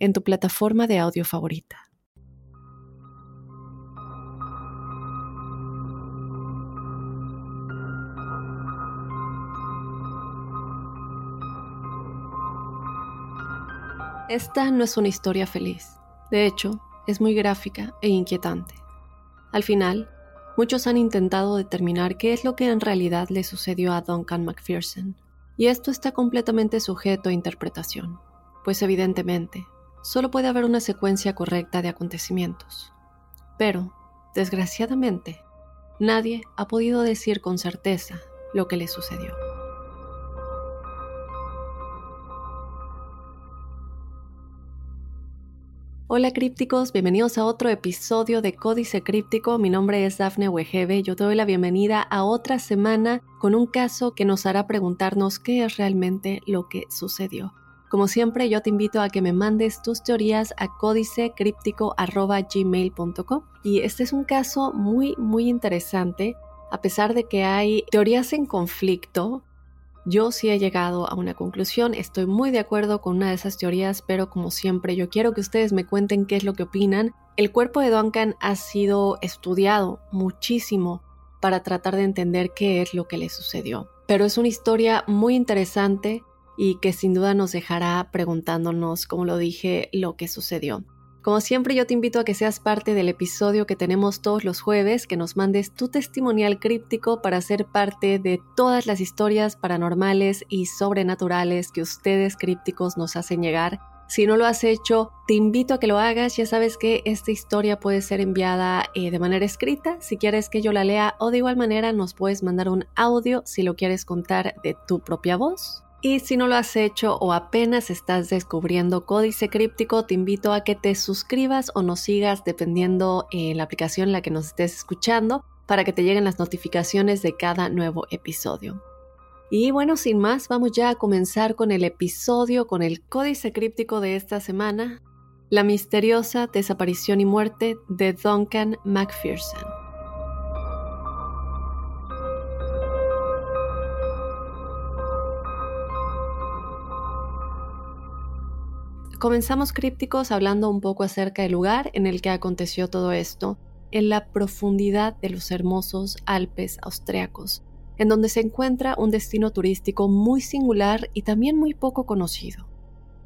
en tu plataforma de audio favorita. Esta no es una historia feliz. De hecho, es muy gráfica e inquietante. Al final, muchos han intentado determinar qué es lo que en realidad le sucedió a Duncan McPherson, y esto está completamente sujeto a interpretación, pues evidentemente solo puede haber una secuencia correcta de acontecimientos. Pero, desgraciadamente, nadie ha podido decir con certeza lo que le sucedió. Hola crípticos, bienvenidos a otro episodio de Códice Críptico. Mi nombre es Dafne Wegebe. Yo te doy la bienvenida a otra semana con un caso que nos hará preguntarnos qué es realmente lo que sucedió. Como siempre, yo te invito a que me mandes tus teorías a códicecríptico.gmail.com. Y este es un caso muy, muy interesante. A pesar de que hay teorías en conflicto, yo sí he llegado a una conclusión. Estoy muy de acuerdo con una de esas teorías, pero como siempre, yo quiero que ustedes me cuenten qué es lo que opinan. El cuerpo de Duncan ha sido estudiado muchísimo para tratar de entender qué es lo que le sucedió. Pero es una historia muy interesante y que sin duda nos dejará preguntándonos, como lo dije, lo que sucedió. Como siempre, yo te invito a que seas parte del episodio que tenemos todos los jueves, que nos mandes tu testimonial críptico para ser parte de todas las historias paranormales y sobrenaturales que ustedes crípticos nos hacen llegar. Si no lo has hecho, te invito a que lo hagas. Ya sabes que esta historia puede ser enviada eh, de manera escrita, si quieres que yo la lea, o de igual manera nos puedes mandar un audio si lo quieres contar de tu propia voz. Y si no lo has hecho o apenas estás descubriendo Códice Críptico, te invito a que te suscribas o nos sigas dependiendo en la aplicación en la que nos estés escuchando para que te lleguen las notificaciones de cada nuevo episodio. Y bueno, sin más, vamos ya a comenzar con el episodio, con el Códice Críptico de esta semana, la misteriosa desaparición y muerte de Duncan McPherson. Comenzamos crípticos hablando un poco acerca del lugar en el que aconteció todo esto, en la profundidad de los hermosos Alpes austriacos, en donde se encuentra un destino turístico muy singular y también muy poco conocido.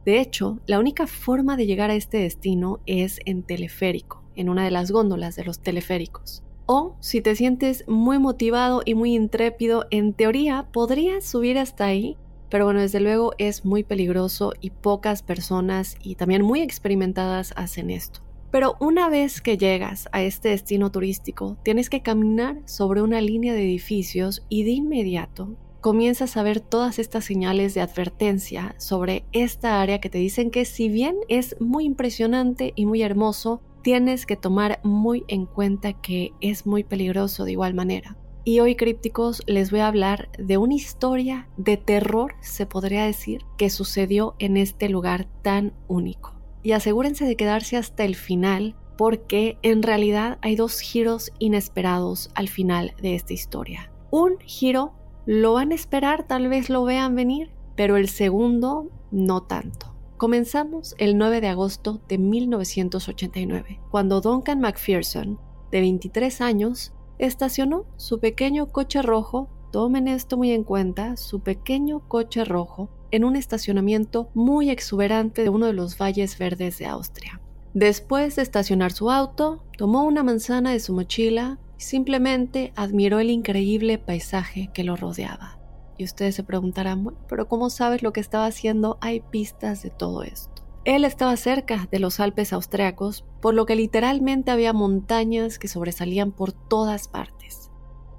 De hecho, la única forma de llegar a este destino es en teleférico, en una de las góndolas de los teleféricos. O, si te sientes muy motivado y muy intrépido, en teoría podrías subir hasta ahí pero bueno, desde luego es muy peligroso y pocas personas y también muy experimentadas hacen esto. Pero una vez que llegas a este destino turístico, tienes que caminar sobre una línea de edificios y de inmediato comienzas a ver todas estas señales de advertencia sobre esta área que te dicen que si bien es muy impresionante y muy hermoso, tienes que tomar muy en cuenta que es muy peligroso de igual manera. Y hoy, crípticos, les voy a hablar de una historia de terror, se podría decir, que sucedió en este lugar tan único. Y asegúrense de quedarse hasta el final, porque en realidad hay dos giros inesperados al final de esta historia. Un giro lo van a esperar, tal vez lo vean venir, pero el segundo no tanto. Comenzamos el 9 de agosto de 1989, cuando Duncan McPherson, de 23 años, estacionó su pequeño coche rojo, tomen esto muy en cuenta, su pequeño coche rojo en un estacionamiento muy exuberante de uno de los valles verdes de Austria. Después de estacionar su auto, tomó una manzana de su mochila y simplemente admiró el increíble paisaje que lo rodeaba. Y ustedes se preguntarán, bueno, pero ¿cómo sabes lo que estaba haciendo? Hay pistas de todo esto. Él estaba cerca de los Alpes austriacos, por lo que literalmente había montañas que sobresalían por todas partes.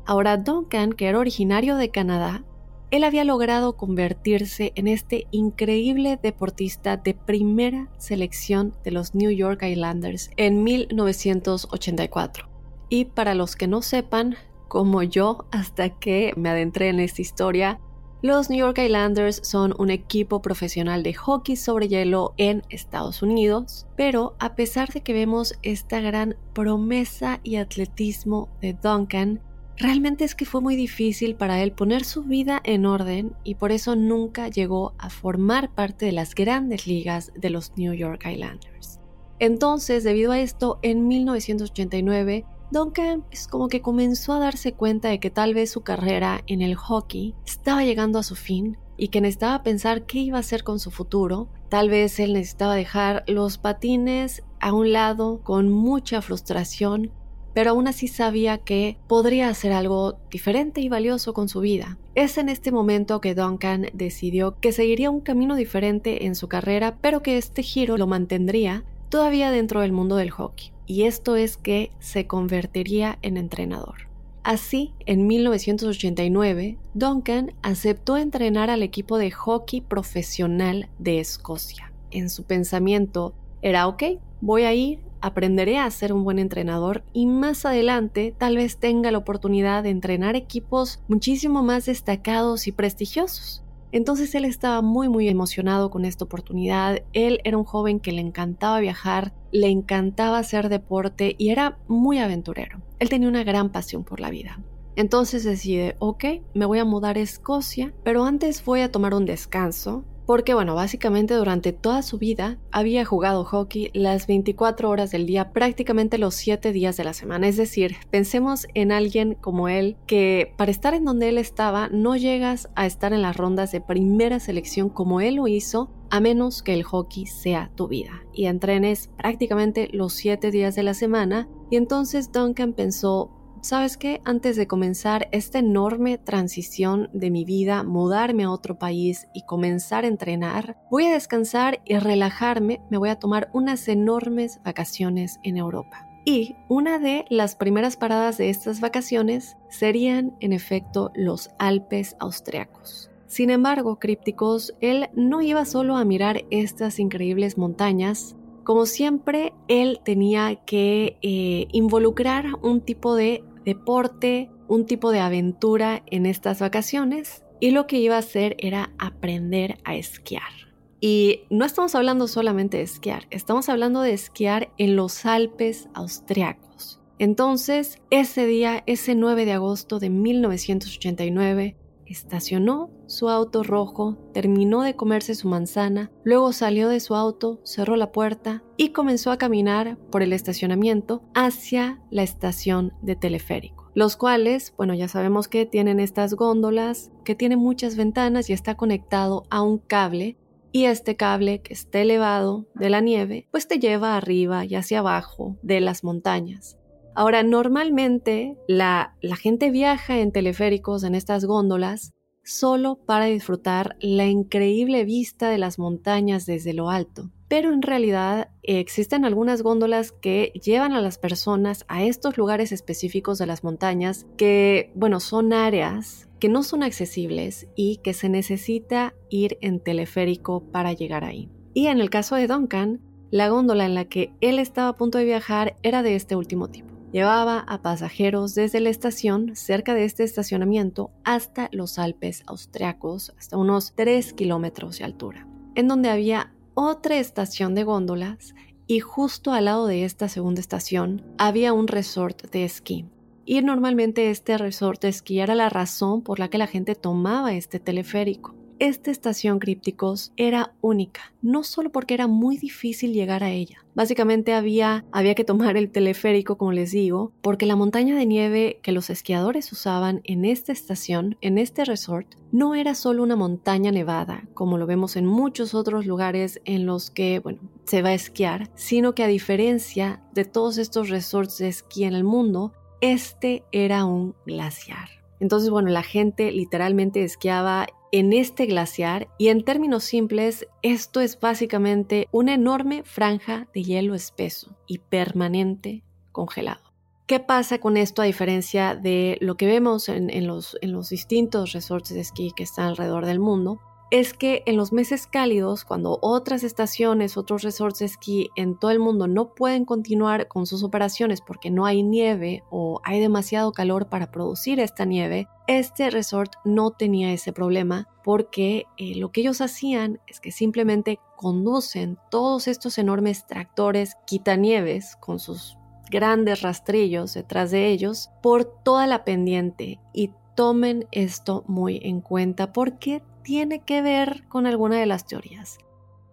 Ahora Duncan, que era originario de Canadá, él había logrado convertirse en este increíble deportista de primera selección de los New York Islanders en 1984. Y para los que no sepan, como yo hasta que me adentré en esta historia, los New York Islanders son un equipo profesional de hockey sobre hielo en Estados Unidos, pero a pesar de que vemos esta gran promesa y atletismo de Duncan, realmente es que fue muy difícil para él poner su vida en orden y por eso nunca llegó a formar parte de las grandes ligas de los New York Islanders. Entonces, debido a esto, en 1989 Duncan es como que comenzó a darse cuenta de que tal vez su carrera en el hockey estaba llegando a su fin y que necesitaba pensar qué iba a hacer con su futuro. Tal vez él necesitaba dejar los patines a un lado con mucha frustración, pero aún así sabía que podría hacer algo diferente y valioso con su vida. Es en este momento que Duncan decidió que seguiría un camino diferente en su carrera, pero que este giro lo mantendría todavía dentro del mundo del hockey y esto es que se convertiría en entrenador. Así, en 1989, Duncan aceptó entrenar al equipo de hockey profesional de Escocia. En su pensamiento era, ok, voy a ir, aprenderé a ser un buen entrenador y más adelante tal vez tenga la oportunidad de entrenar equipos muchísimo más destacados y prestigiosos. Entonces él estaba muy muy emocionado con esta oportunidad. Él era un joven que le encantaba viajar, le encantaba hacer deporte y era muy aventurero. Él tenía una gran pasión por la vida. Entonces decide, ok, me voy a mudar a Escocia, pero antes voy a tomar un descanso porque bueno, básicamente durante toda su vida había jugado hockey las 24 horas del día, prácticamente los 7 días de la semana. Es decir, pensemos en alguien como él que para estar en donde él estaba no llegas a estar en las rondas de primera selección como él lo hizo a menos que el hockey sea tu vida y entrenes prácticamente los 7 días de la semana. Y entonces Duncan pensó, ¿sabes qué? Antes de comenzar esta enorme transición de mi vida, mudarme a otro país y comenzar a entrenar, voy a descansar y relajarme, me voy a tomar unas enormes vacaciones en Europa. Y una de las primeras paradas de estas vacaciones serían, en efecto, los Alpes austriacos. Sin embargo, crípticos, él no iba solo a mirar estas increíbles montañas, como siempre, él tenía que eh, involucrar un tipo de deporte, un tipo de aventura en estas vacaciones y lo que iba a hacer era aprender a esquiar. Y no estamos hablando solamente de esquiar, estamos hablando de esquiar en los Alpes austriacos. Entonces, ese día, ese 9 de agosto de 1989, estacionó su auto rojo, terminó de comerse su manzana, luego salió de su auto, cerró la puerta y comenzó a caminar por el estacionamiento hacia la estación de teleférico. Los cuales, bueno, ya sabemos que tienen estas góndolas, que tienen muchas ventanas y está conectado a un cable y este cable que está elevado de la nieve, pues te lleva arriba y hacia abajo de las montañas. Ahora, normalmente la, gente viaja en teleféricos, en estas góndolas, solo para disfrutar la increíble vista de las montañas desde lo alto. Pero en realidad existen algunas góndolas que llevan a las personas a estos lugares específicos de las montañas que, bueno, son áreas que no son accesibles y que se necesita ir en teleférico para llegar ahí. Y en el caso de Duncan, la góndola en la que él estaba a punto de viajar era de este último tipo. Llevaba a pasajeros desde la estación, cerca de este estacionamiento, hasta los Alpes austriacos, hasta unos 3 kilómetros de altura, en donde había otra estación de góndolas y justo al lado de esta segunda estación había un resort de esquí. Y normalmente este resort de esquí era la razón por la que la gente tomaba este teleférico. Esta estación crípticos era única, no solo porque era muy difícil llegar a ella. Básicamente había, había que tomar el teleférico, como les digo, porque la montaña de nieve que los esquiadores usaban en esta estación, en este resort, no era solo una montaña nevada, como lo vemos en muchos otros lugares en los que, bueno, se va a esquiar, sino que a diferencia de todos estos resorts de esquí en el mundo, este era un glaciar. Entonces, bueno, la gente literalmente esquiaba en este glaciar y en términos simples, esto es básicamente una enorme franja de hielo espeso y permanente congelado. ¿Qué pasa con esto a diferencia de lo que vemos en, los, en los distintos resorts de esquí que están alrededor del mundo? Es que en los meses cálidos, cuando otras estaciones, otros resorts de esquí en todo el mundo no pueden continuar con sus operaciones porque no hay nieve o hay demasiado calor para producir esta nieve, este resort no tenía ese problema porque eh, lo que ellos hacían es que simplemente conducen todos estos enormes tractores quitanieves con sus grandes rastrillos detrás de ellos por toda la pendiente. Y tomen esto muy en cuenta porque tiene que ver con alguna de las teorías.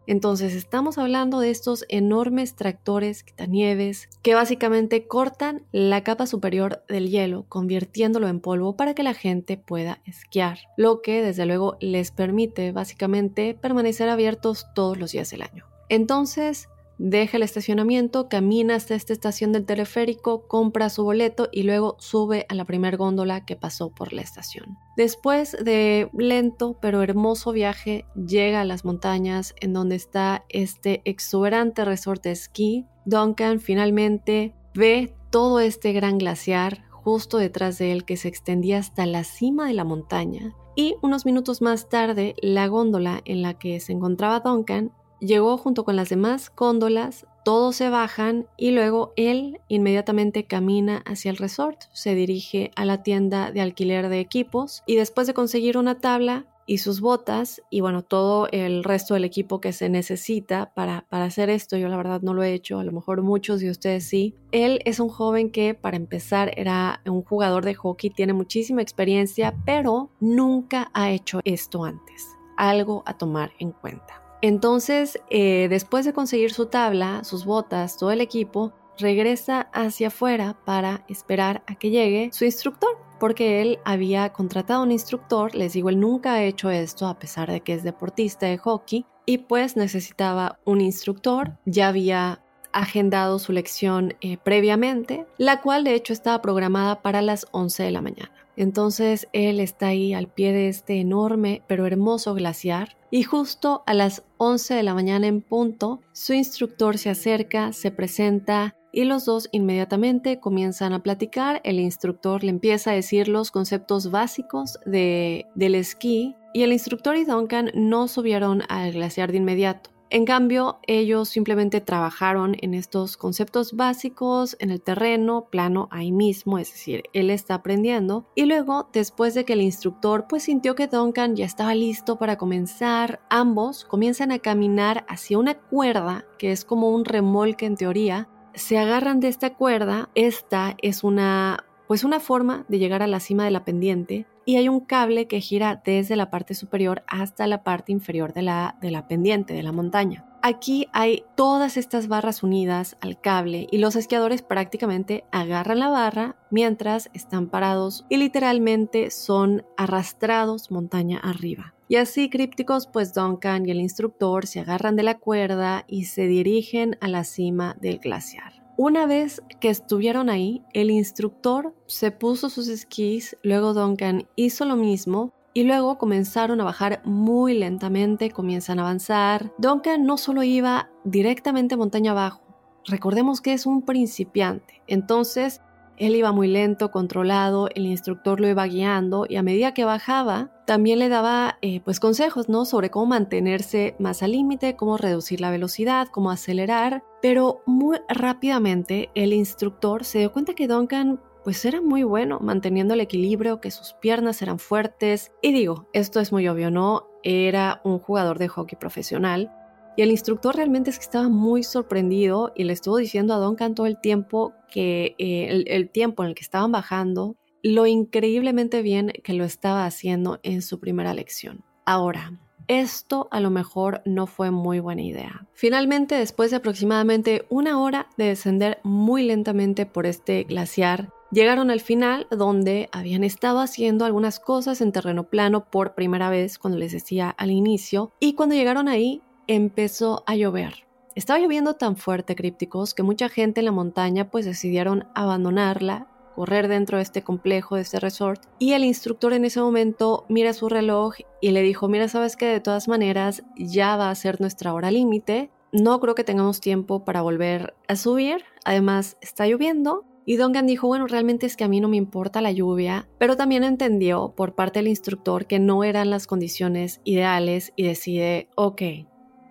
Entonces estamos hablando de estos enormes tractores quitanieves que básicamente cortan la capa superior del hielo, convirtiéndolo en polvo para que la gente pueda esquiar, lo que desde luego les permite básicamente permanecer abiertos todos los días del año. Entonces, deja el estacionamiento, camina hasta esta estación del teleférico, compra su boleto y luego sube a la primer góndola que pasó por la estación. Después de lento pero hermoso viaje, llega a las montañas en donde está este exuberante resort de esquí. Duncan finalmente ve todo este gran glaciar justo detrás de él que se extendía hasta la cima de la montaña. Y unos minutos más tarde, la góndola en la que se encontraba Duncan llegó junto con las demás cóndolas, todos se bajan y luego él inmediatamente camina hacia el resort, se dirige a la tienda de alquiler de equipos y después de conseguir una tabla y sus botas y bueno, todo el resto del equipo que se necesita para, para hacer esto, yo la verdad no lo he hecho, a lo mejor muchos de ustedes sí. Él es un joven que para empezar era un jugador de hockey, tiene muchísima experiencia, pero nunca ha hecho esto antes. Algo a tomar en cuenta. Entonces, eh, después de conseguir su tabla, sus botas, todo el equipo, regresa hacia afuera para esperar a que llegue su instructor, porque él había contratado un instructor, les digo, él nunca ha hecho esto a pesar de que es deportista de hockey, y pues necesitaba un instructor, ya había agendado su lección eh, previamente, la cual de hecho estaba programada para las 11 de la mañana. Entonces él está ahí al pie de este enorme pero hermoso glaciar y justo a las 11 de la mañana en punto, su instructor se acerca, se presenta y los dos inmediatamente comienzan a platicar. El instructor le empieza a decir los conceptos básicos de, del esquí y el instructor y Duncan no subieron al glaciar de inmediato. En cambio, ellos simplemente trabajaron en estos conceptos básicos en el terreno, plano, ahí mismo, es decir, él está aprendiendo. Y luego, después de que el instructor pues sintió que Duncan ya estaba listo para comenzar, ambos comienzan a caminar hacia una cuerda que es como un remolque en teoría. Se agarran de esta cuerda, esta es una pues una forma de llegar a la cima de la pendiente y hay un cable que gira desde la parte superior hasta la parte inferior de la, de la pendiente, de la montaña. Aquí hay todas estas barras unidas al cable y los esquiadores prácticamente agarran la barra mientras están parados y literalmente son arrastrados montaña arriba. Y así crípticos, pues Duncan y el instructor se agarran de la cuerda y se dirigen a la cima del glaciar. Una vez que estuvieron ahí, el instructor se puso sus esquís, luego Duncan hizo lo mismo y luego comenzaron a bajar muy lentamente, comienzan a avanzar. Duncan no solo iba directamente montaña abajo, recordemos que es un principiante, entonces él iba muy lento, controlado, el instructor lo iba guiando y a medida que bajaba, también le daba eh, pues consejos, ¿no? Sobre cómo mantenerse más al límite, cómo reducir la velocidad, cómo acelerar, pero muy rápidamente el instructor se dio cuenta que Duncan pues era muy bueno manteniendo el equilibrio, que sus piernas eran fuertes. Y digo, esto es muy obvio, ¿no? Era un jugador de hockey profesional, y el instructor realmente es que estaba muy sorprendido y le estuvo diciendo a Duncan todo el tiempo que eh, el, tiempo en el que estaban bajando, lo increíblemente bien que lo estaba haciendo en su primera lección. Ahora, esto a lo mejor no fue muy buena idea. Finalmente, después de aproximadamente una hora de descender muy lentamente por este glaciar, llegaron al final donde habían estado haciendo algunas cosas en terreno plano por primera vez, cuando les decía al inicio, y cuando llegaron ahí empezó a llover. Estaba lloviendo tan fuerte, crípticos, que mucha gente en la montaña pues decidieron abandonarla, correr dentro de este complejo, de este resort, y el instructor en ese momento mira su reloj y le dijo, mira, sabes que de todas maneras ya va a ser nuestra hora límite, no creo que tengamos tiempo para volver a subir, además está lloviendo, Y Duncan dijo, bueno, realmente es que a mí no me importa la lluvia, pero también entendió por parte del instructor que no eran las condiciones ideales y decide, ok,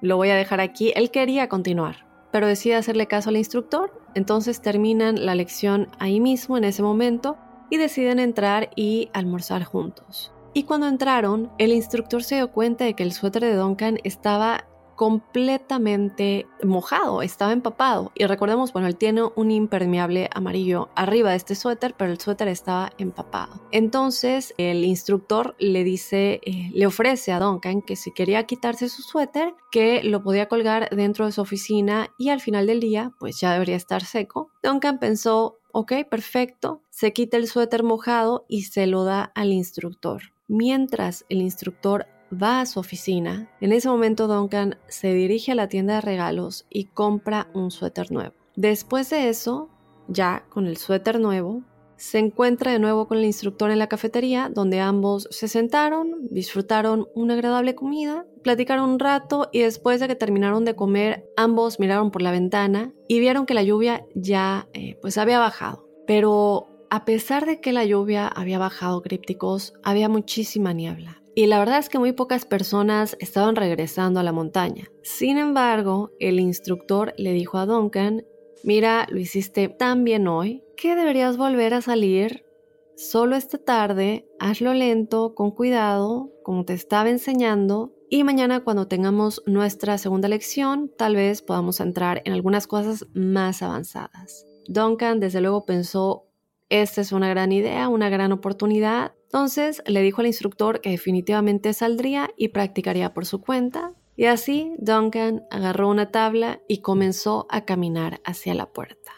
lo voy a dejar aquí. Él quería continuar, pero decide hacerle caso al instructor, entonces terminan la lección ahí mismo, en ese momento, y deciden entrar y almorzar juntos. Y cuando entraron, el instructor se dio cuenta de que el suéter de Duncan estaba completamente mojado, estaba empapado. Y recordemos, bueno, él tiene un impermeable amarillo arriba de este suéter, pero el suéter estaba empapado. Entonces el instructor le dice, eh, le ofrece a Duncan que si quería quitarse su suéter, que lo podía colgar dentro de su oficina y al final del día, pues ya debería estar seco. Duncan pensó, ok, perfecto, se quita el suéter mojado y se lo da al instructor. Mientras el instructor va a su oficina, en ese momento Duncan se dirige a la tienda de regalos y compra un suéter nuevo. Después de eso, ya con el suéter nuevo, se encuentra de nuevo con el instructor en la cafetería, donde ambos se sentaron, disfrutaron una agradable comida, platicaron un rato y después de que terminaron de comer, ambos miraron por la ventana y vieron que la lluvia ya eh, pues había bajado. Pero a pesar de que la lluvia había bajado crípticos, había muchísima niebla. Y la verdad es que muy pocas personas estaban regresando a la montaña. Sin embargo, el instructor le dijo a Duncan, mira, lo hiciste tan bien hoy que deberías volver a salir solo esta tarde, hazlo lento, con cuidado, como te estaba enseñando, y mañana cuando tengamos nuestra segunda lección, tal vez podamos entrar en algunas cosas más avanzadas. Duncan desde luego pensó, esta es una gran idea, una gran oportunidad, entonces le dijo al instructor que definitivamente saldría y practicaría por su cuenta. Y así Duncan agarró una tabla y comenzó a caminar hacia la puerta.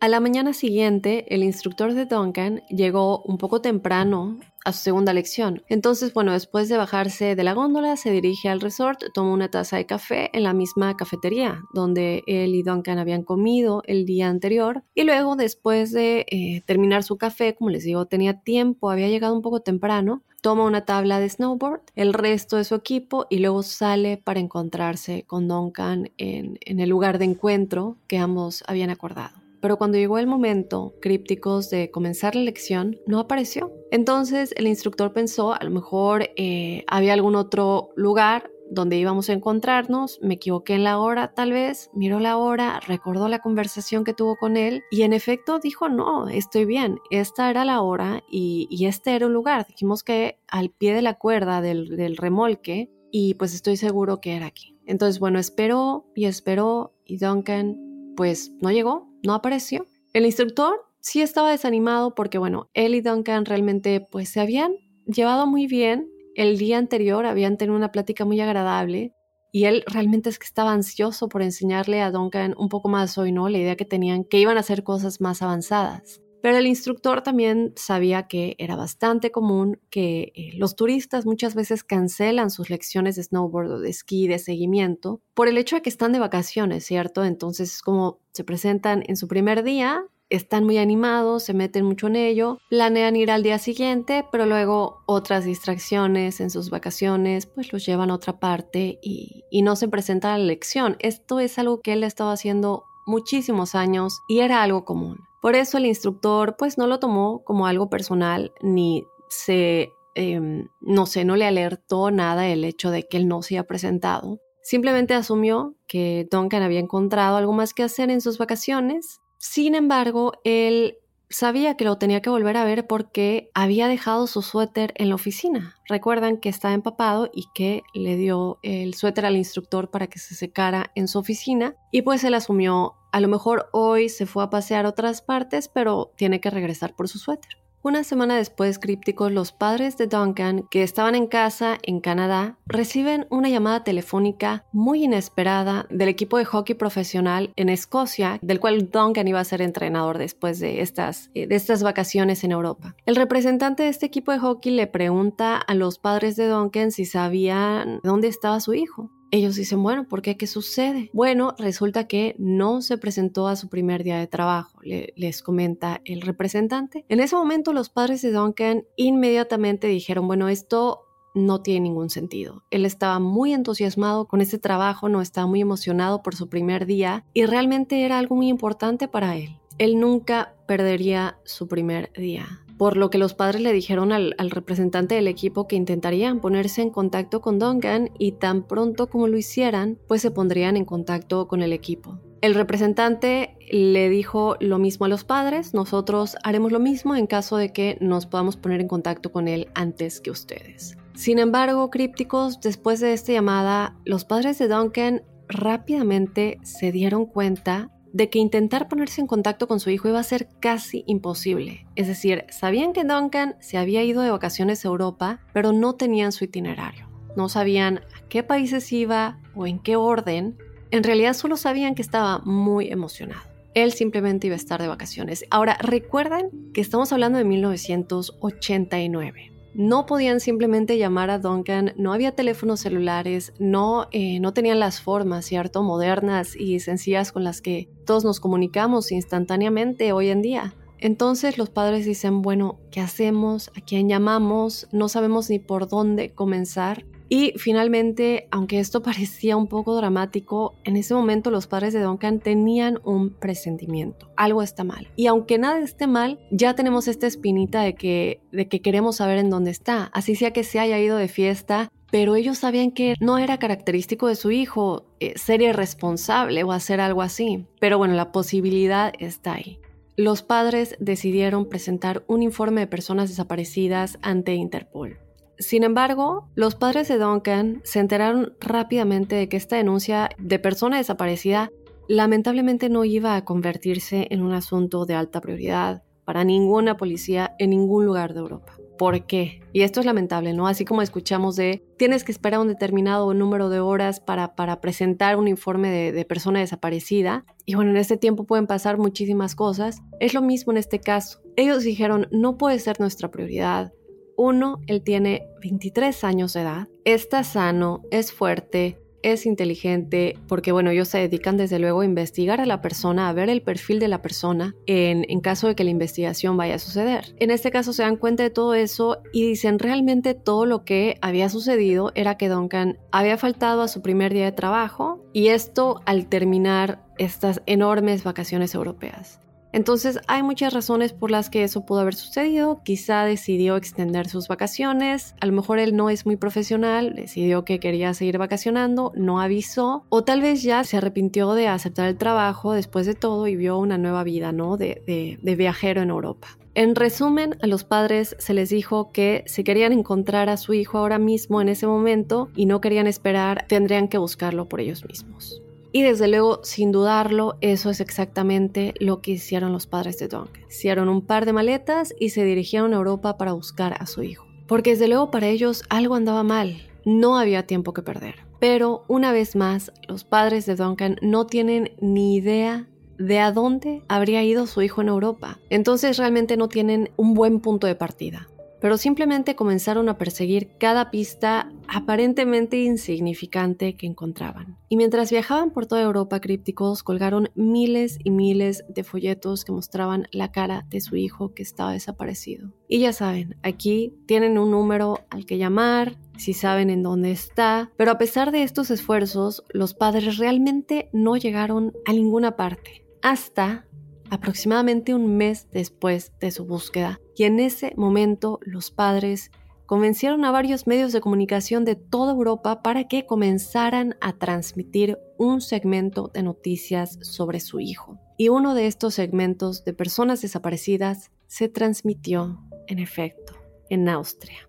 A la mañana siguiente, el instructor de Duncan llegó un poco temprano a su segunda lección. Entonces, bueno, después de bajarse de la góndola, se dirige al resort, toma una taza de café en la misma cafetería donde él y Duncan habían comido el día anterior. Y luego, después de eh, terminar su café, como les digo, tenía tiempo, había llegado un poco temprano, toma una tabla de snowboard, el resto de su equipo y luego sale para encontrarse con Duncan en el lugar de encuentro que ambos habían acordado pero cuando llegó el momento crípticos de comenzar la lección, no apareció. Entonces el instructor pensó, a lo mejor eh, había algún otro lugar donde íbamos a encontrarnos, me equivoqué en la hora tal vez, miró la hora, recordó la conversación que tuvo con él y en efecto dijo, no, estoy bien, esta era la hora y, este era un lugar, dijimos que al pie de la cuerda del, del remolque y pues estoy seguro que era aquí. Entonces, bueno, esperó y esperó y Duncan pues no llegó, no apareció. El instructor sí estaba desanimado porque, bueno, él y Duncan realmente pues se habían llevado muy bien. El día anterior habían tenido una plática muy agradable y él realmente es que estaba ansioso por enseñarle a Duncan un poco más hoy, ¿no? La idea que tenían que iban a hacer cosas más avanzadas. Pero el instructor también sabía que era bastante común que eh, los turistas muchas veces cancelan sus lecciones de snowboard o de esquí, de seguimiento, por el hecho de que están de vacaciones, ¿cierto? Entonces es como se presentan en su primer día, están muy animados, se meten mucho en ello, planean ir al día siguiente, pero luego otras distracciones en sus vacaciones pues los llevan a otra parte y, y no se presenta la lección. Esto es algo que él ha estado haciendo muchísimos años y era algo común. Por eso el instructor pues no lo tomó como algo personal ni se, em, no sé, no le alertó nada el hecho de que él no se había presentado. Simplemente asumió que Duncan había encontrado algo más que hacer en sus vacaciones. Sin embargo, él sabía que lo tenía que volver a ver porque había dejado su suéter en la oficina. Recuerdan que estaba empapado y que le dio el suéter al instructor para que se secara en su oficina y pues él asumió a lo mejor hoy se fue a pasear otras partes, pero tiene que regresar por su suéter. Una semana después, crípticos, los padres de Duncan, que estaban en casa en Canadá, reciben una llamada telefónica muy inesperada del equipo de hockey profesional en Escocia, del cual Duncan iba a ser entrenador después de estas, eh, vacaciones en Europa. El representante de este equipo de hockey le pregunta a los padres de Duncan si sabían dónde estaba su hijo. Ellos dicen, bueno, ¿por qué? ¿Qué sucede? Bueno, resulta que no se presentó a su primer día de trabajo, les comenta el representante. En ese momento los padres de Duncan inmediatamente dijeron, bueno, esto no tiene ningún sentido. Él estaba muy entusiasmado con este trabajo, no estaba muy emocionado por su primer día y realmente era algo muy importante para él. él nunca perdería su primer día por lo que los padres le dijeron al, representante del equipo que intentarían ponerse en contacto con Duncan y tan pronto como lo hicieran, pues se pondrían en contacto con el equipo. El representante le dijo lo mismo a los padres, nosotros haremos lo mismo en caso de que nos podamos poner en contacto con él antes que ustedes. Sin embargo, crípticos, después de esta llamada, los padres de Duncan rápidamente se dieron cuenta de que intentar ponerse en contacto con su hijo iba a ser casi imposible. Es decir, sabían que Duncan se había ido de vacaciones a Europa, pero no tenían su itinerario. No sabían a qué países iba o en qué orden. En realidad solo sabían que estaba muy emocionado. Él simplemente iba a estar de vacaciones. Ahora, recuerden que estamos hablando de 1989 no podían simplemente llamar a Duncan, no había teléfonos celulares, no, eh, no tenían las formas, ¿cierto?, modernas y sencillas con las que todos nos comunicamos instantáneamente hoy en día. Entonces los padres dicen, bueno, ¿qué hacemos? ¿A quién llamamos? No sabemos ni por dónde comenzar. Y finalmente, aunque esto parecía un poco dramático, en ese momento los padres de Duncan tenían un presentimiento. Algo está mal. Y aunque nada esté mal, ya tenemos esta espinita de que, de que queremos saber en dónde está. Así sea que se haya ido de fiesta, pero ellos sabían que no era característico de su hijo eh, ser irresponsable o hacer algo así. Pero bueno, la posibilidad está ahí. Los padres decidieron presentar un informe de personas desaparecidas ante Interpol. Sin embargo, los padres de Duncan se enteraron rápidamente de que esta denuncia de persona desaparecida lamentablemente no iba a convertirse en un asunto de alta prioridad para ninguna policía en ningún lugar de Europa. ¿Por qué? Y esto es lamentable, ¿no? Así como escuchamos de tienes que esperar un determinado número de horas para, presentar un informe de, de, persona desaparecida. Y bueno, en este tiempo pueden pasar muchísimas cosas. Es lo mismo en este caso. Ellos dijeron, no puede ser nuestra prioridad. Uno, él tiene 23 años de edad, está sano, es fuerte, es inteligente, porque bueno, ellos se dedican desde luego a investigar a la persona, a ver el perfil de la persona en, en, caso de que la investigación vaya a suceder. En este caso se dan cuenta de todo eso y dicen realmente todo lo que había sucedido era que Duncan había faltado a su primer día de trabajo y esto al terminar estas enormes vacaciones europeas. Entonces hay muchas razones por las que eso pudo haber sucedido. Quizá decidió extender sus vacaciones. A lo mejor él no es muy profesional, decidió que quería seguir vacacionando, no avisó. O tal vez ya se arrepintió de aceptar el trabajo después de todo y vio una nueva vida, ¿no? De, de viajero en Europa. En resumen, a los padres se les dijo que si querían encontrar a su hijo ahora mismo en ese momento y no querían esperar, tendrían que buscarlo por ellos mismos. Y desde luego, sin dudarlo, eso es exactamente lo que hicieron los padres de Duncan. Hicieron un par de maletas y se dirigieron a Europa para buscar a su hijo. Porque desde luego para ellos algo andaba mal, no había tiempo que perder. Pero una vez más, los padres de Duncan no tienen ni idea de a dónde habría ido su hijo en Europa. Entonces realmente no tienen un buen punto de partida pero simplemente comenzaron a perseguir cada pista aparentemente insignificante que encontraban. Y mientras viajaban por toda Europa, crípticos colgaron miles y miles de folletos que mostraban la cara de su hijo que estaba desaparecido. Y ya saben, aquí tienen un número al que llamar, si saben en dónde está, pero a pesar de estos esfuerzos, los padres realmente no llegaron a ninguna parte. Hasta aproximadamente un mes después de su búsqueda, y en ese momento los padres convencieron a varios medios de comunicación de toda Europa para que comenzaran a transmitir un segmento de noticias sobre su hijo. Y uno de estos segmentos de personas desaparecidas se transmitió, en efecto, en Austria.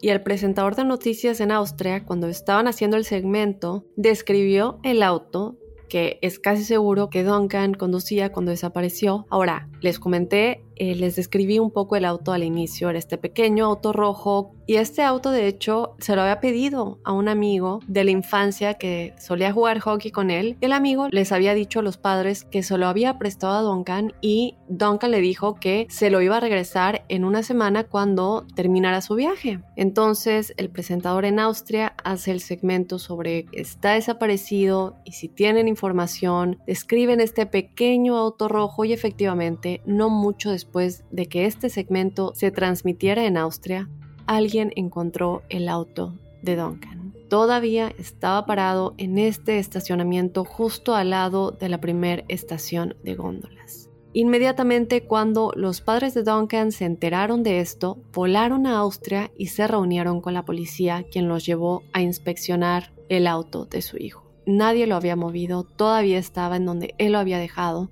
Y el presentador de noticias en Austria, cuando estaban haciendo el segmento, describió el auto que es casi seguro que Duncan conducía cuando desapareció. Ahora, les comenté, eh, les describí un poco el auto al inicio, era este pequeño auto rojo y este auto de hecho se lo había pedido a un amigo de la infancia que solía jugar hockey con él. El amigo les había dicho a los padres que se lo había prestado a Duncan y Duncan le dijo que se lo iba a regresar en una semana cuando terminara su viaje. Entonces el presentador en Austria hace el segmento sobre está desaparecido y si tienen información, describen este pequeño auto rojo y efectivamente no mucho después de que este segmento se transmitiera en Austria, alguien encontró el auto de Duncan. Todavía estaba parado en este estacionamiento justo al lado de la primera estación de góndolas. Inmediatamente cuando los padres de Duncan se enteraron de esto, volaron a Austria y se reunieron con la policía, quien los llevó a inspeccionar el auto de su hijo. Nadie lo había movido, todavía estaba en donde él lo había dejado.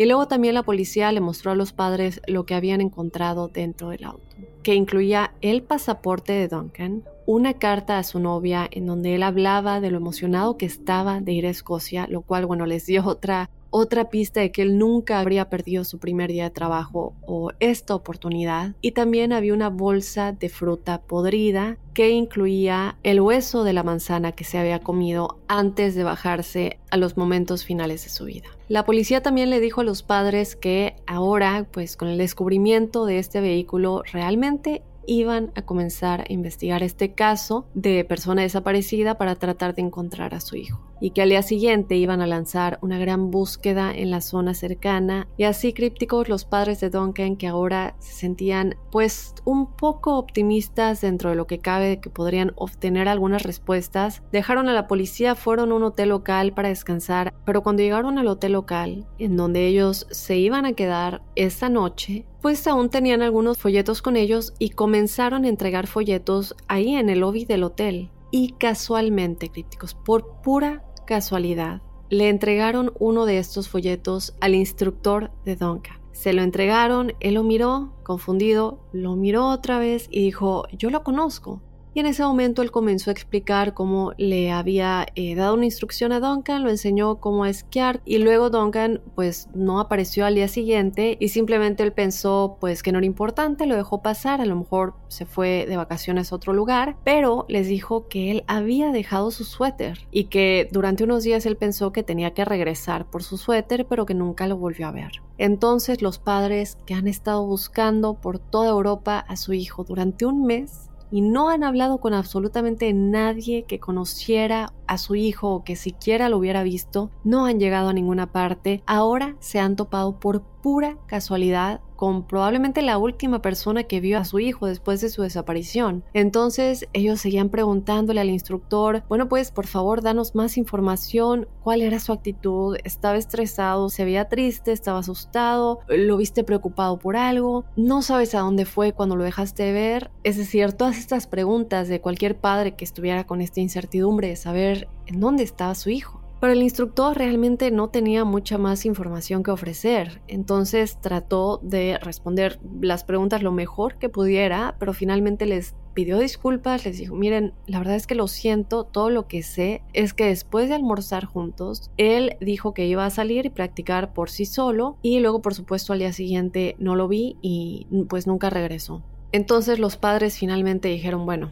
Y luego también la policía le mostró a los padres lo que habían encontrado dentro del auto, que incluía el pasaporte de Duncan, una carta a su novia en donde él hablaba de lo emocionado que estaba de ir a Escocia, lo cual, bueno, les dio otra otra pista de que él nunca habría perdido su primer día de trabajo o esta oportunidad. Y también había una bolsa de fruta podrida que incluía el hueso de la manzana que se había comido antes de bajarse a los momentos finales de su vida. La policía también le dijo a los padres que ahora, pues con el descubrimiento de este vehículo, realmente iban a comenzar a investigar este caso de persona desaparecida para tratar de encontrar a su hijo y que al día siguiente iban a lanzar una gran búsqueda en la zona cercana y así crípticos los padres de Duncan que ahora se sentían pues un poco optimistas dentro de lo que cabe de que podrían obtener algunas respuestas dejaron a la policía fueron a un hotel local para descansar pero cuando llegaron al hotel local en donde ellos se iban a quedar esa noche pues aún tenían algunos folletos con ellos y comenzaron a entregar folletos ahí en el lobby del hotel. Y casualmente, críticos, por pura casualidad, le entregaron uno de estos folletos al instructor de Duncan. Se lo entregaron, él lo miró, confundido, lo miró otra vez y dijo, yo lo conozco. Y en ese momento él comenzó a explicar cómo le había eh, dado una instrucción a Duncan, lo enseñó cómo esquiar y luego Duncan pues no apareció al día siguiente y simplemente él pensó pues que no era importante, lo dejó pasar, a lo mejor se fue de vacaciones a otro lugar, pero les dijo que él había dejado su suéter y que durante unos días él pensó que tenía que regresar por su suéter pero que nunca lo volvió a ver. Entonces los padres que han estado buscando por toda Europa a su hijo durante un mes y no han hablado con absolutamente nadie que conociera a su hijo o que siquiera lo hubiera visto, no han llegado a ninguna parte, ahora se han topado por pura casualidad con probablemente la última persona que vio a su hijo después de su desaparición. Entonces ellos seguían preguntándole al instructor, bueno pues por favor danos más información, cuál era su actitud, estaba estresado, se veía triste, estaba asustado, lo viste preocupado por algo, no sabes a dónde fue cuando lo dejaste ver. Es decir, todas estas preguntas de cualquier padre que estuviera con esta incertidumbre de saber en dónde estaba su hijo. Pero el instructor realmente no tenía mucha más información que ofrecer, entonces trató de responder las preguntas lo mejor que pudiera, pero finalmente les pidió disculpas, les dijo, miren, la verdad es que lo siento, todo lo que sé es que después de almorzar juntos, él dijo que iba a salir y practicar por sí solo y luego por supuesto al día siguiente no lo vi y pues nunca regresó. Entonces los padres finalmente dijeron, bueno,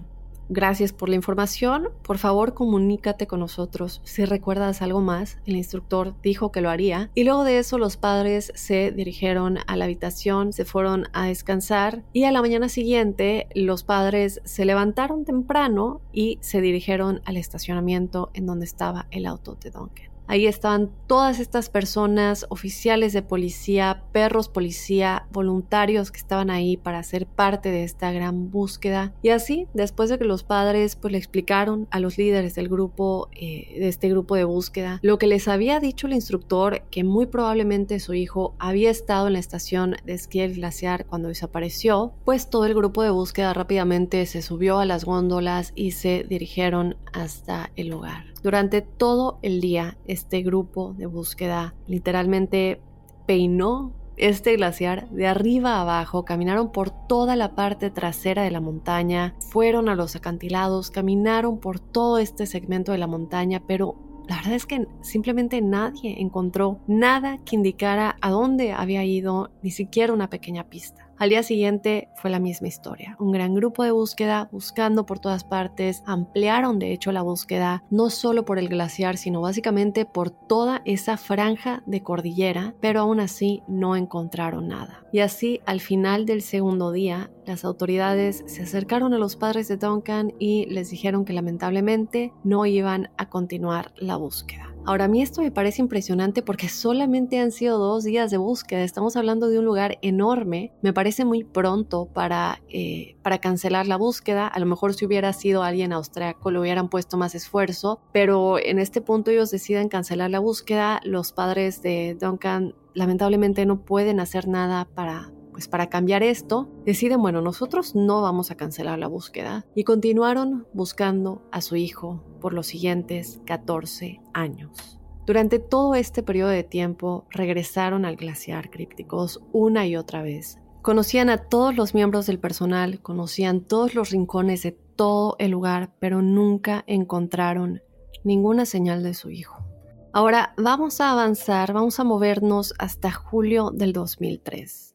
Gracias por la información. Por favor, comunícate con nosotros si recuerdas algo más. El instructor dijo que lo haría. Y luego de eso los padres se dirigieron a la habitación, se fueron a descansar y a la mañana siguiente los padres se levantaron temprano y se dirigieron al estacionamiento en donde estaba el auto de Duncan. Ahí estaban todas estas personas, oficiales de policía, perros policía, voluntarios que estaban ahí para ser parte de esta gran búsqueda. Y así, después de que los padres pues le explicaron a los líderes del grupo, eh, de este grupo de búsqueda, lo que les había dicho el instructor, que muy probablemente su hijo había estado en la estación de esquí glaciar cuando desapareció, pues todo el grupo de búsqueda rápidamente se subió a las góndolas y se dirigieron hasta el lugar. Durante todo el día, este grupo de búsqueda literalmente peinó este glaciar de arriba abajo, caminaron por toda la parte trasera de la montaña, fueron a los acantilados, caminaron por todo este segmento de la montaña, pero la verdad es que simplemente nadie encontró nada que indicara a dónde había ido, ni siquiera una pequeña pista. Al día siguiente fue la misma historia. Un gran grupo de búsqueda buscando por todas partes. Ampliaron de hecho la búsqueda no solo por el glaciar, sino básicamente por toda esa franja de cordillera, pero aún así no encontraron nada. Y así al final del segundo día, las autoridades se acercaron a los padres de Duncan y les dijeron que lamentablemente no iban a continuar la búsqueda. Ahora, a mí esto me parece impresionante porque solamente han sido dos días de búsqueda. Estamos hablando de un lugar enorme. Me parece muy pronto para, eh, para cancelar la búsqueda. A lo mejor si hubiera sido alguien austriaco le hubieran puesto más esfuerzo, pero en este punto ellos deciden cancelar la búsqueda. Los padres de Duncan lamentablemente no pueden hacer nada para pues para cambiar esto, deciden, bueno, nosotros no vamos a cancelar la búsqueda y continuaron buscando a su hijo por los siguientes 14 años. Durante todo este periodo de tiempo regresaron al glaciar crípticos una y otra vez. Conocían a todos los miembros del personal, conocían todos los rincones de todo el lugar, pero nunca encontraron ninguna señal de su hijo. Ahora vamos a avanzar, vamos a movernos hasta julio del 2003.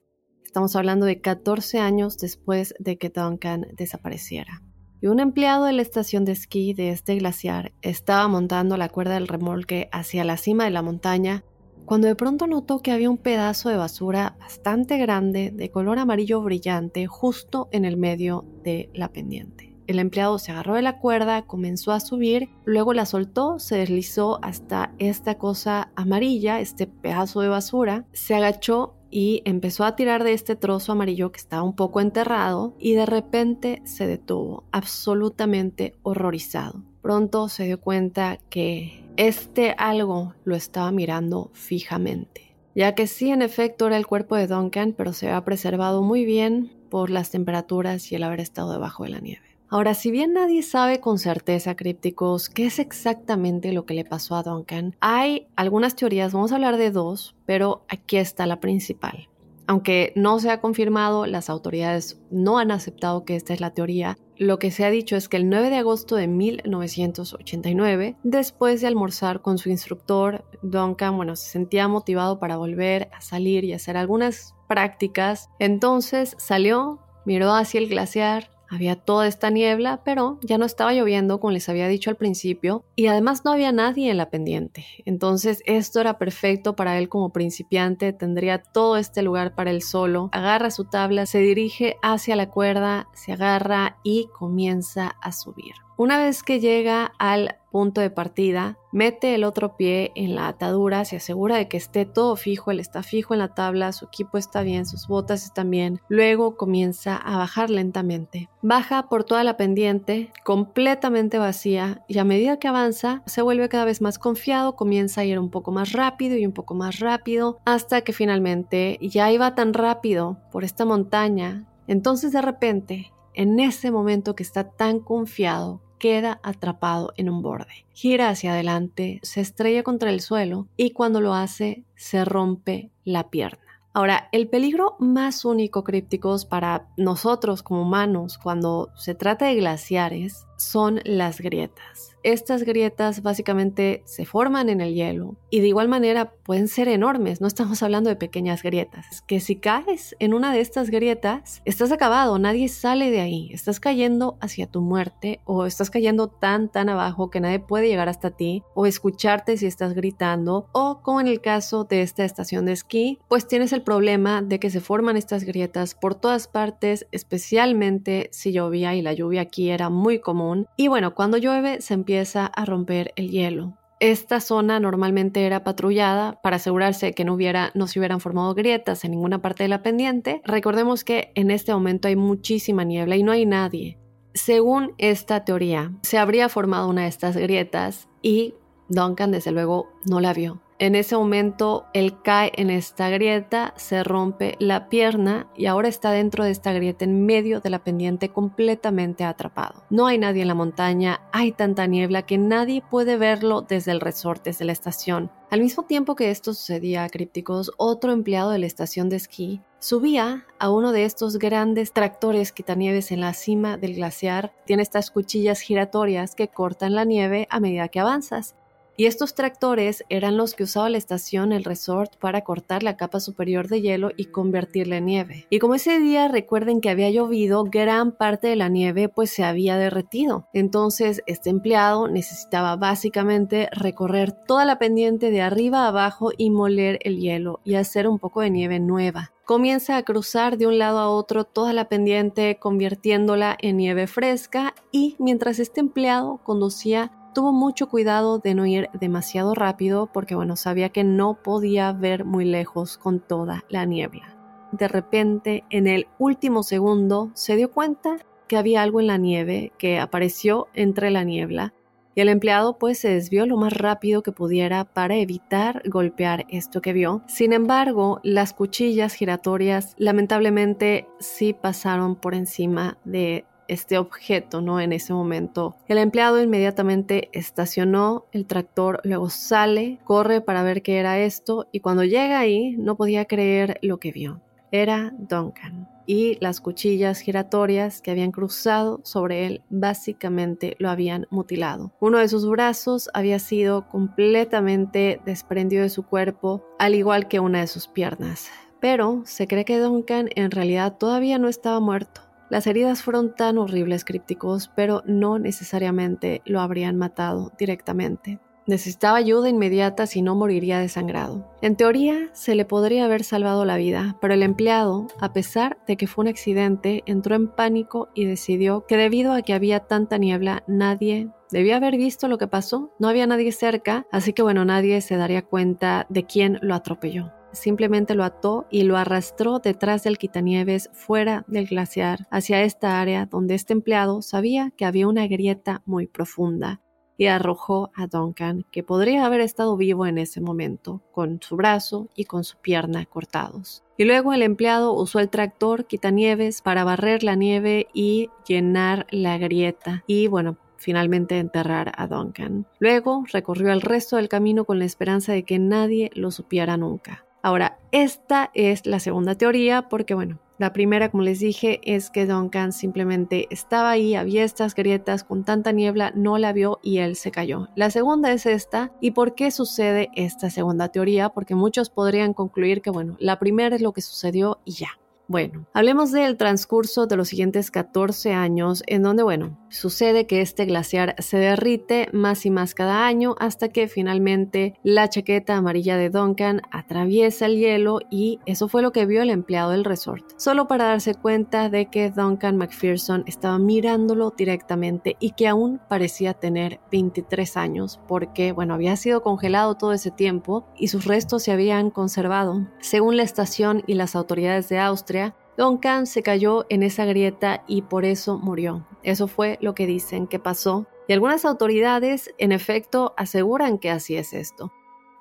Estamos hablando de 14 años después de que Duncan desapareciera. Y un empleado de la estación de esquí de este glaciar estaba montando la cuerda del remolque hacia la cima de la montaña cuando de pronto notó que había un pedazo de basura bastante grande de color amarillo brillante justo en el medio de la pendiente. El empleado se agarró de la cuerda, comenzó a subir, luego la soltó, se deslizó hasta esta cosa amarilla, este pedazo de basura, se agachó y empezó a tirar de este trozo amarillo que estaba un poco enterrado y de repente se detuvo, absolutamente horrorizado. Pronto se dio cuenta que este algo lo estaba mirando fijamente, ya que sí en efecto era el cuerpo de Duncan, pero se había preservado muy bien por las temperaturas y el haber estado debajo de la nieve. Ahora, si bien nadie sabe con certeza, crípticos, qué es exactamente lo que le pasó a Duncan, hay algunas teorías, vamos a hablar de dos, pero aquí está la principal. Aunque no se ha confirmado, las autoridades no han aceptado que esta es la teoría. Lo que se ha dicho es que el 9 de agosto de 1989, después de almorzar con su instructor, Duncan, bueno, se sentía motivado para volver a salir y hacer algunas prácticas. Entonces salió, miró hacia el glaciar, había toda esta niebla, pero ya no estaba lloviendo como les había dicho al principio y además no había nadie en la pendiente. Entonces esto era perfecto para él como principiante, tendría todo este lugar para él solo. Agarra su tabla, se dirige hacia la cuerda, se agarra y comienza a subir. Una vez que llega al punto de partida, mete el otro pie en la atadura, se asegura de que esté todo fijo, él está fijo en la tabla, su equipo está bien, sus botas están bien, luego comienza a bajar lentamente. Baja por toda la pendiente, completamente vacía, y a medida que avanza, se vuelve cada vez más confiado, comienza a ir un poco más rápido y un poco más rápido, hasta que finalmente ya iba tan rápido por esta montaña, entonces de repente en ese momento que está tan confiado, queda atrapado en un borde. Gira hacia adelante, se estrella contra el suelo y cuando lo hace se rompe la pierna. Ahora, el peligro más único, crípticos, para nosotros como humanos cuando se trata de glaciares son las grietas. Estas grietas básicamente se forman en el hielo y de igual manera pueden ser enormes, no estamos hablando de pequeñas grietas, que si caes en una de estas grietas, estás acabado, nadie sale de ahí, estás cayendo hacia tu muerte o estás cayendo tan tan abajo que nadie puede llegar hasta ti o escucharte si estás gritando o como en el caso de esta estación de esquí, pues tienes el problema de que se forman estas grietas por todas partes, especialmente si llovía y la lluvia aquí era muy común. Y bueno, cuando llueve se empieza empieza a romper el hielo. Esta zona normalmente era patrullada para asegurarse que no, hubiera, no se hubieran formado grietas en ninguna parte de la pendiente. Recordemos que en este momento hay muchísima niebla y no hay nadie. Según esta teoría, se habría formado una de estas grietas y Duncan desde luego no la vio. En ese momento él cae en esta grieta, se rompe la pierna y ahora está dentro de esta grieta en medio de la pendiente completamente atrapado. No hay nadie en la montaña, hay tanta niebla que nadie puede verlo desde el resort, desde la estación. Al mismo tiempo que esto sucedía, crípticos, otro empleado de la estación de esquí subía a uno de estos grandes tractores quitanieves en la cima del glaciar. Tiene estas cuchillas giratorias que cortan la nieve a medida que avanzas. Y estos tractores eran los que usaba la estación, el resort, para cortar la capa superior de hielo y convertirla en nieve. Y como ese día recuerden que había llovido, gran parte de la nieve pues se había derretido. Entonces este empleado necesitaba básicamente recorrer toda la pendiente de arriba a abajo y moler el hielo y hacer un poco de nieve nueva comienza a cruzar de un lado a otro toda la pendiente convirtiéndola en nieve fresca y mientras este empleado conducía tuvo mucho cuidado de no ir demasiado rápido porque bueno, sabía que no podía ver muy lejos con toda la niebla. De repente, en el último segundo, se dio cuenta que había algo en la nieve que apareció entre la niebla y el empleado pues se desvió lo más rápido que pudiera para evitar golpear esto que vio. Sin embargo, las cuchillas giratorias lamentablemente sí pasaron por encima de este objeto, ¿no? En ese momento. El empleado inmediatamente estacionó el tractor, luego sale, corre para ver qué era esto y cuando llega ahí no podía creer lo que vio. Era Duncan y las cuchillas giratorias que habían cruzado sobre él básicamente lo habían mutilado. Uno de sus brazos había sido completamente desprendido de su cuerpo, al igual que una de sus piernas. Pero se cree que Duncan en realidad todavía no estaba muerto. Las heridas fueron tan horribles, crípticos, pero no necesariamente lo habrían matado directamente. Necesitaba ayuda inmediata si no moriría desangrado. En teoría, se le podría haber salvado la vida, pero el empleado, a pesar de que fue un accidente, entró en pánico y decidió que debido a que había tanta niebla, nadie debía haber visto lo que pasó. No había nadie cerca, así que bueno, nadie se daría cuenta de quién lo atropelló simplemente lo ató y lo arrastró detrás del quitanieves fuera del glaciar hacia esta área donde este empleado sabía que había una grieta muy profunda y arrojó a Duncan, que podría haber estado vivo en ese momento, con su brazo y con su pierna cortados. Y luego el empleado usó el tractor quitanieves para barrer la nieve y llenar la grieta. Y bueno, finalmente enterrar a Duncan. Luego recorrió el resto del camino con la esperanza de que nadie lo supiera nunca. Ahora, esta es la segunda teoría porque, bueno, la primera, como les dije, es que Duncan simplemente estaba ahí, había estas grietas con tanta niebla, no la vio y él se cayó. La segunda es esta. ¿Y por qué sucede esta segunda teoría? Porque muchos podrían concluir que, bueno, la primera es lo que sucedió y ya. Bueno, hablemos del transcurso de los siguientes 14 años, en donde, bueno, sucede que este glaciar se derrite más y más cada año hasta que finalmente la chaqueta amarilla de Duncan atraviesa el hielo y eso fue lo que vio el empleado del resort, solo para darse cuenta de que Duncan McPherson estaba mirándolo directamente y que aún parecía tener 23 años porque, bueno, había sido congelado todo ese tiempo y sus restos se habían conservado. Según la estación y las autoridades de Austria, Duncan se cayó en esa grieta y por eso murió. Eso fue lo que dicen que pasó. Y algunas autoridades, en efecto, aseguran que así es esto.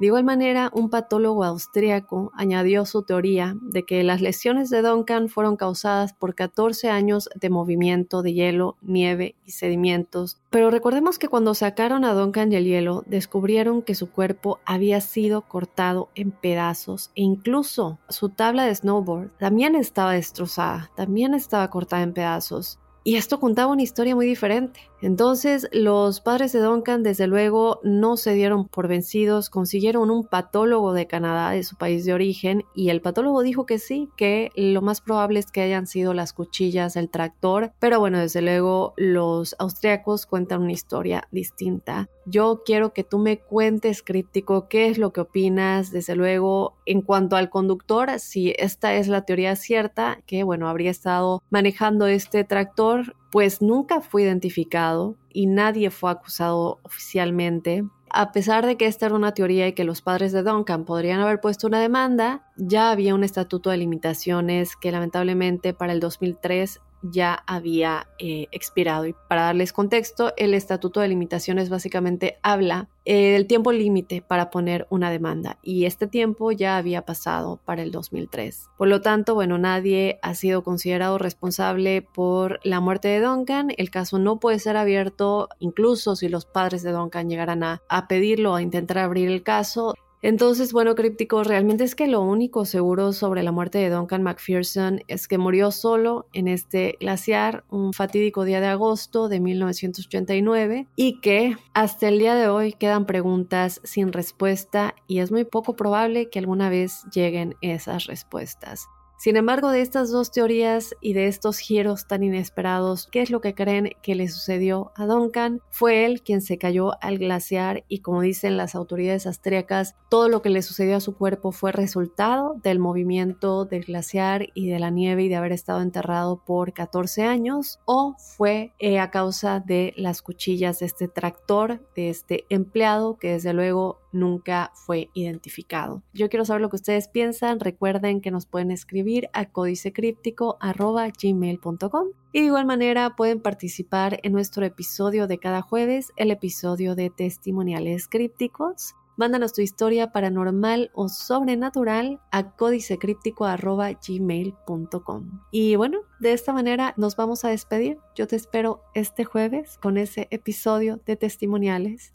De igual manera, un patólogo austriaco añadió su teoría de que las lesiones de Duncan fueron causadas por 14 años de movimiento de hielo, nieve y sedimentos. Pero recordemos que cuando sacaron a Duncan del hielo, descubrieron que su cuerpo había sido cortado en pedazos e incluso su tabla de snowboard también estaba destrozada, también estaba cortada en pedazos. Y esto contaba una historia muy diferente. Entonces los padres de Duncan desde luego no se dieron por vencidos, consiguieron un patólogo de Canadá, de su país de origen, y el patólogo dijo que sí, que lo más probable es que hayan sido las cuchillas del tractor, pero bueno, desde luego los austriacos cuentan una historia distinta. Yo quiero que tú me cuentes, críptico, qué es lo que opinas, desde luego, en cuanto al conductor, si esta es la teoría cierta, que bueno, habría estado manejando este tractor, pues nunca fue identificado y nadie fue acusado oficialmente. A pesar de que esta era una teoría y que los padres de Duncan podrían haber puesto una demanda, ya había un estatuto de limitaciones que lamentablemente para el 2003 ya había eh, expirado. Y para darles contexto, el Estatuto de Limitaciones básicamente habla eh, del tiempo límite para poner una demanda y este tiempo ya había pasado para el 2003. Por lo tanto, bueno, nadie ha sido considerado responsable por la muerte de Duncan. El caso no puede ser abierto, incluso si los padres de Duncan llegaran a, a pedirlo, a intentar abrir el caso. Entonces, bueno, crípticos, realmente es que lo único seguro sobre la muerte de Duncan McPherson es que murió solo en este glaciar un fatídico día de agosto de 1989 y que hasta el día de hoy quedan preguntas sin respuesta y es muy poco probable que alguna vez lleguen esas respuestas. Sin embargo, de estas dos teorías y de estos giros tan inesperados, ¿qué es lo que creen que le sucedió a Duncan? Fue él quien se cayó al glaciar y como dicen las autoridades austriacas, todo lo que le sucedió a su cuerpo fue resultado del movimiento del glaciar y de la nieve y de haber estado enterrado por 14 años o fue eh, a causa de las cuchillas de este tractor, de este empleado que desde luego nunca fue identificado. Yo quiero saber lo que ustedes piensan. Recuerden que nos pueden escribir a códicecríptico.gmail.com y de igual manera pueden participar en nuestro episodio de cada jueves, el episodio de testimoniales crípticos. Mándanos tu historia paranormal o sobrenatural a códicecríptico.gmail.com. Y bueno, de esta manera nos vamos a despedir. Yo te espero este jueves con ese episodio de testimoniales